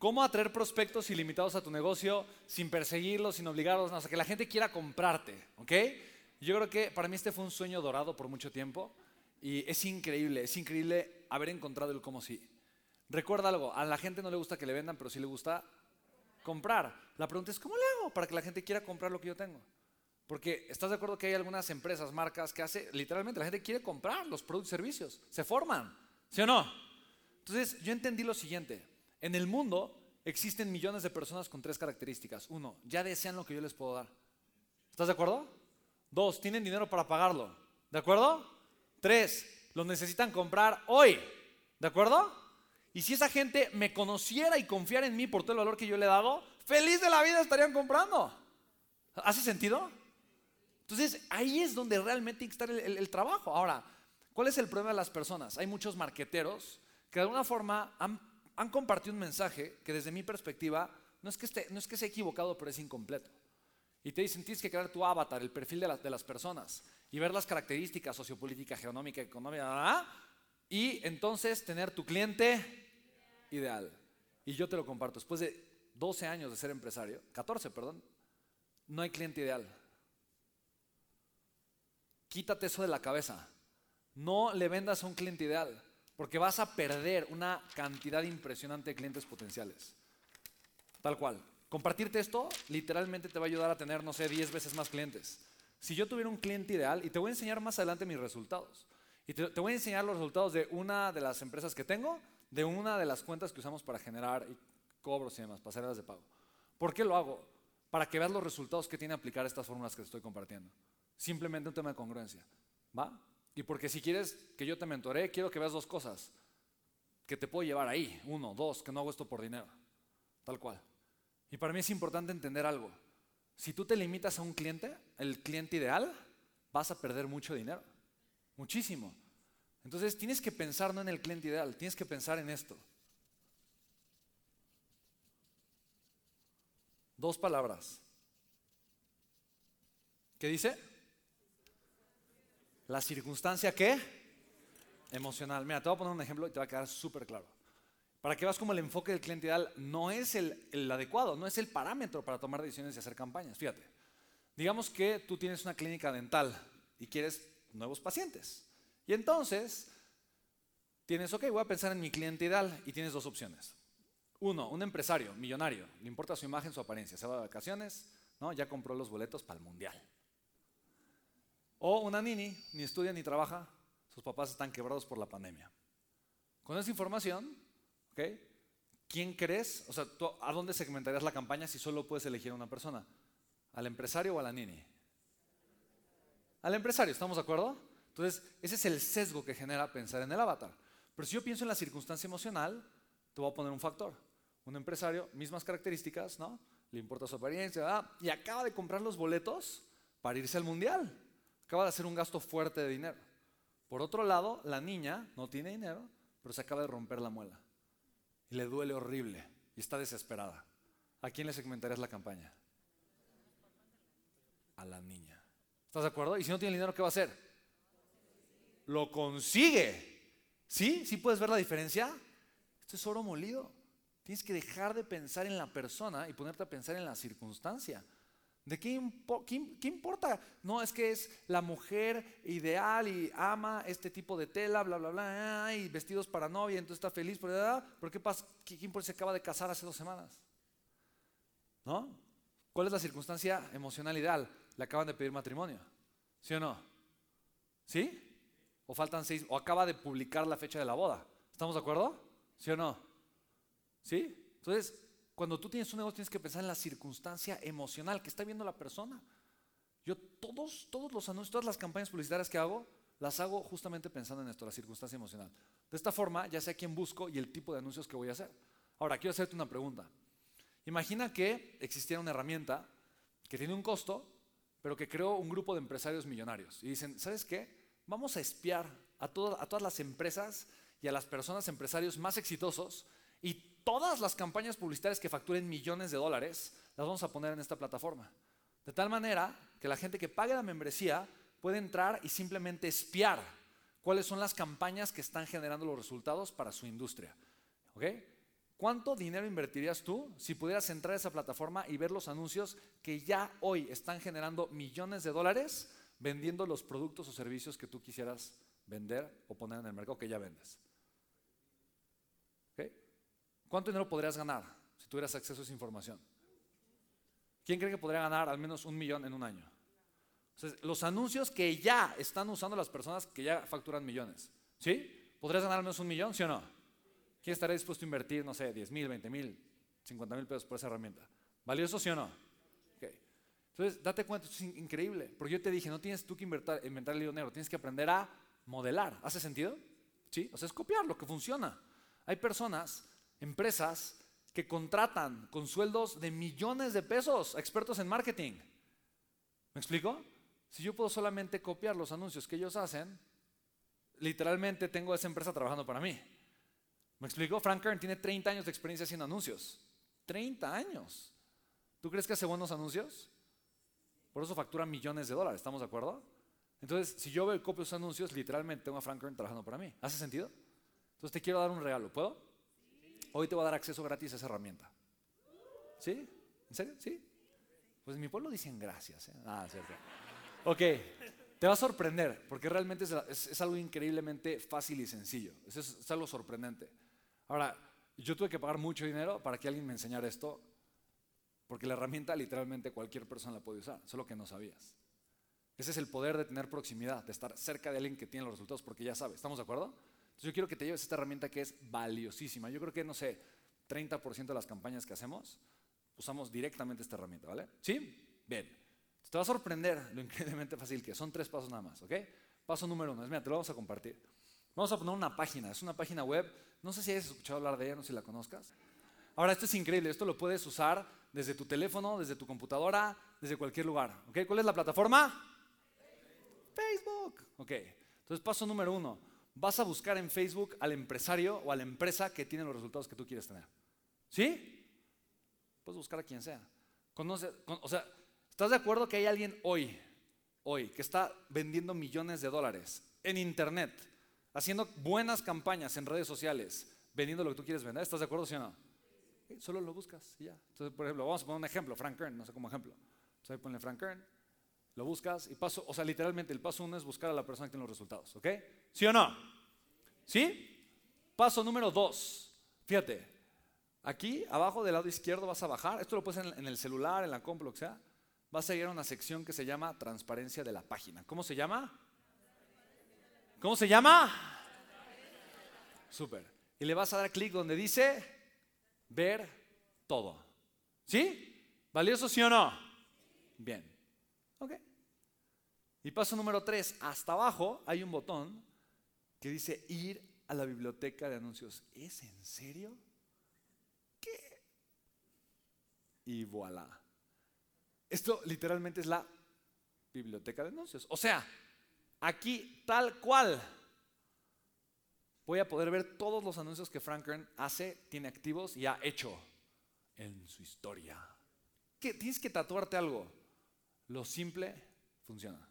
cómo atraer prospectos ilimitados a tu negocio sin perseguirlos, sin obligarlos, sea, que la gente quiera comprarte, ¿ok? Yo creo que para mí este fue un sueño dorado por mucho tiempo y es increíble, es increíble haber encontrado el cómo sí. Recuerda algo, a la gente no le gusta que le vendan, pero sí le gusta comprar. La pregunta es, ¿cómo le hago para que la gente quiera comprar lo que yo tengo? Porque estás de acuerdo que hay algunas empresas, marcas que hace, literalmente la gente quiere comprar los productos y servicios, se forman, ¿sí o no? Entonces yo entendí lo siguiente, en el mundo existen millones de personas con tres características. Uno, ya desean lo que yo les puedo dar. ¿Estás de acuerdo? Dos, tienen dinero para pagarlo. ¿De acuerdo? Tres, lo necesitan comprar hoy. ¿De acuerdo? Y si esa gente me conociera y confiara en mí por todo el valor que yo le he dado, feliz de la vida estarían comprando. ¿Hace sentido? Entonces ahí es donde realmente que estar el, el trabajo. Ahora, ¿cuál es el problema de las personas? Hay muchos marqueteros que de alguna forma han han compartido un mensaje que desde mi perspectiva no es que, esté, no es que sea equivocado, pero es incompleto. Y te dicen, tienes que crear tu avatar, el perfil de, de las personas, y ver las características sociopolítica, geonómica, económica, y entonces tener tu cliente ideal. Y yo te lo comparto, después de 12 años de ser empresario, 14, perdón, no hay cliente ideal. Quítate eso de la cabeza. No le vendas a un cliente ideal porque vas a perder una cantidad impresionante de clientes potenciales. Tal cual. Compartirte esto literalmente te va a ayudar a tener, no sé, 10 veces más clientes. Si yo tuviera un cliente ideal, y te voy a enseñar más adelante mis resultados, y te, voy a enseñar los resultados de una de las empresas que tengo, de una de las cuentas que usamos para generar cobros y demás, pasarelas de pago. ¿Por qué lo hago? Para que veas los resultados que tiene aplicar estas fórmulas que te estoy compartiendo. Simplemente un tema de congruencia. ¿Va? Y porque si quieres que yo te mentore, quiero que veas dos cosas. Que te puedo llevar ahí. Uno, dos, que no hago esto por dinero. Tal cual. Y para mí es importante entender algo. Si tú te limitas a un cliente, el cliente ideal, vas a perder mucho dinero. Muchísimo. Entonces tienes que pensar no en el cliente ideal, tienes que pensar en esto. Dos palabras. ¿Qué dice? La circunstancia qué? Emocional. Mira, te voy a poner un ejemplo y te va a quedar súper claro. Para que veas cómo el enfoque del cliente ideal no es el, el, adecuado, no es el parámetro para tomar decisiones y hacer campañas. Fíjate, digamos que tú tienes una clínica dental y quieres nuevos pacientes. Y entonces tienes, ok, voy a pensar en mi cliente ideal y tienes dos opciones. Uno, un empresario, millonario, le importa su imagen, su apariencia, se va de vacaciones, ¿no? ya compró los boletos para el mundial. O una nini, ni estudia ni trabaja, sus papás están quebrados por la pandemia. Con esa información, ¿quién crees? O sea, ¿a dónde segmentarías la campaña si solo puedes elegir a una persona? ¿Al empresario o a la nini? Al empresario, ¿estamos de acuerdo? Entonces, ese es el sesgo que genera pensar en el avatar. Pero si yo pienso en la circunstancia emocional, te voy a poner un factor. Un empresario, mismas características, ¿no? Le importa su apariencia, y acaba de comprar los boletos para irse al mundial acaba de hacer un gasto fuerte de dinero. Por otro lado, la niña no tiene dinero, pero se acaba de romper la muela. Y le duele horrible y está desesperada. ¿A quién le segmentarías la campaña? A la niña. ¿Estás de acuerdo? Y si no tiene dinero, ¿qué va a hacer? Lo consigue. ¿Sí? ¿Sí puedes ver la diferencia? Esto es oro molido. Tienes que dejar de pensar en la persona y ponerte a pensar en la circunstancia. ¿De qué, importa? No, es que es la mujer ideal y ama este tipo de tela, bla, bla, bla, y vestidos para novia, entonces está feliz. ¿Pero qué pasa? ¿Quién se acaba de casar hace dos semanas? ¿No? ¿Cuál es la circunstancia emocional ideal? Le acaban de pedir matrimonio. ¿Sí o no? ¿Sí? O faltan seis, o acaba de publicar la fecha de la boda. ¿Estamos de acuerdo? ¿Sí o no? ¿Sí? Entonces, cuando tú tienes un negocio tienes que pensar en la circunstancia emocional que está viendo la persona. Yo todos, todos los anuncios, todas las campañas publicitarias que hago, las hago justamente pensando en esto, la circunstancia emocional. De esta forma ya sé a quién busco y el tipo de anuncios que voy a hacer. Ahora, quiero hacerte una pregunta. Imagina que existiera una herramienta que tiene un costo, pero que creó un grupo de empresarios millonarios. Y dicen, ¿sabes qué? Vamos a espiar a, a todas las empresas y a las personas empresarios más exitosos y todas las campañas publicitarias que facturen millones de dólares las vamos a poner en esta plataforma. De tal manera que la gente que pague la membresía puede entrar y simplemente espiar cuáles son las campañas que están generando los resultados para su industria. ¿Cuánto dinero invertirías tú si pudieras entrar a esa plataforma y ver los anuncios que ya hoy están generando millones de dólares vendiendo los productos o servicios que tú quisieras vender o poner en el mercado que ya vendes? ¿Cuánto dinero podrías ganar si tuvieras acceso a esa información? ¿Quién cree que podría ganar al menos un millón en un año? los anuncios que ya están usando las personas que ya facturan millones, ¿sí? ¿Podrías ganar al menos un millón, sí o no? ¿Quién estaría dispuesto a invertir, no sé, 10 mil, 20 mil, 50 mil pesos por esa herramienta? ¿Valioso, sí o no? Entonces, date cuenta, esto es increíble. Porque yo te dije, no tienes tú que inventar, inventar el dinero, tienes que aprender a modelar. ¿Hace sentido? ¿Sí? O sea, es copiar lo que funciona. Hay personas, empresas, que contratan con sueldos de millones de pesos expertos en marketing. ¿Me explico? Si yo puedo solamente copiar los anuncios que ellos hacen, literalmente tengo a esa empresa trabajando para mí. ¿Me explico? Frank Kern tiene 30 años de experiencia haciendo anuncios. 30 años. ¿Tú crees que hace buenos anuncios? Por eso factura millones de dólares, ¿estamos de acuerdo? Entonces, si yo veo y copio esos anuncios, literalmente tengo a Frank Kern trabajando para mí. ¿Hace sentido? Entonces te quiero dar un regalo, ¿puedo? Hoy te voy a dar acceso gratis a esa herramienta. ¿Sí? ¿En serio? ¿Sí? Pues en mi pueblo dicen gracias. ¿eh? Ah, cierto. Ok, te va a sorprender, porque realmente es, algo increíblemente fácil y sencillo. es algo sorprendente. Ahora, yo tuve que pagar mucho dinero para que alguien me enseñara esto, porque la herramienta literalmente cualquier persona la puede usar, solo que no sabías. Ese es el poder de tener proximidad, de estar cerca de alguien que tiene los resultados, porque ya sabe. ¿Estamos de acuerdo? Entonces yo quiero que te lleves esta herramienta que es valiosísima. Yo creo que, no sé, 30% de las campañas que hacemos usamos directamente esta herramienta, ¿vale? ¿Sí? Bien. Te va a sorprender lo increíblemente fácil que es. Son tres pasos nada más, ¿ok? Paso número uno es, mira, te lo vamos a compartir. Vamos a poner una página, es una página web no sé si hayas escuchado hablar de ella, no sé si la conozcas. Ahora, esto es increíble, esto lo puedes usar desde tu teléfono, desde tu computadora, desde cualquier lugar. ¿ok? ¿Cuál es la plataforma? Facebook. Ok, entonces paso número uno, vas a buscar en Facebook al empresario o a la empresa que tiene los resultados que tú quieres tener. ¿Sí? Puedes buscar a quien sea. Conoce, o sea, ¿estás de acuerdo que hay alguien hoy, hoy, que está vendiendo millones de dólares en Internet? haciendo buenas campañas en redes sociales, vendiendo lo que tú quieres vender. ¿Estás de acuerdo, sí o no? Solo lo buscas y ya. Entonces, por ejemplo, vamos a poner un ejemplo, Frank Kern, no sé como ejemplo. Entonces, ahí ponle Frank Kern, lo buscas y paso, o sea, literalmente el paso uno es buscar a la persona que tiene los resultados, ¿ok? ¿Sí o no? ¿Sí? Paso número dos, fíjate, aquí abajo del lado izquierdo vas a bajar, esto lo puedes en, en el celular, en la compu, lo que sea, vas a ir a una sección que se llama transparencia de la página. ¿Cómo se llama? ¿Cómo se llama? Súper. Y le vas a dar clic donde dice ver todo. ¿Sí? ¿Valioso sí o no? Bien. Ok. Y paso número tres, hasta abajo hay un botón que dice ir a la biblioteca de anuncios. ¿Es en serio? ¿Qué? Y voilà. Esto literalmente es la biblioteca de anuncios. O sea, aquí tal cual voy a poder ver todos los anuncios que Frank Kern hace, tiene activos y ha hecho en su historia. ¿Qué? Tienes que tatuarte algo. Lo simple funciona.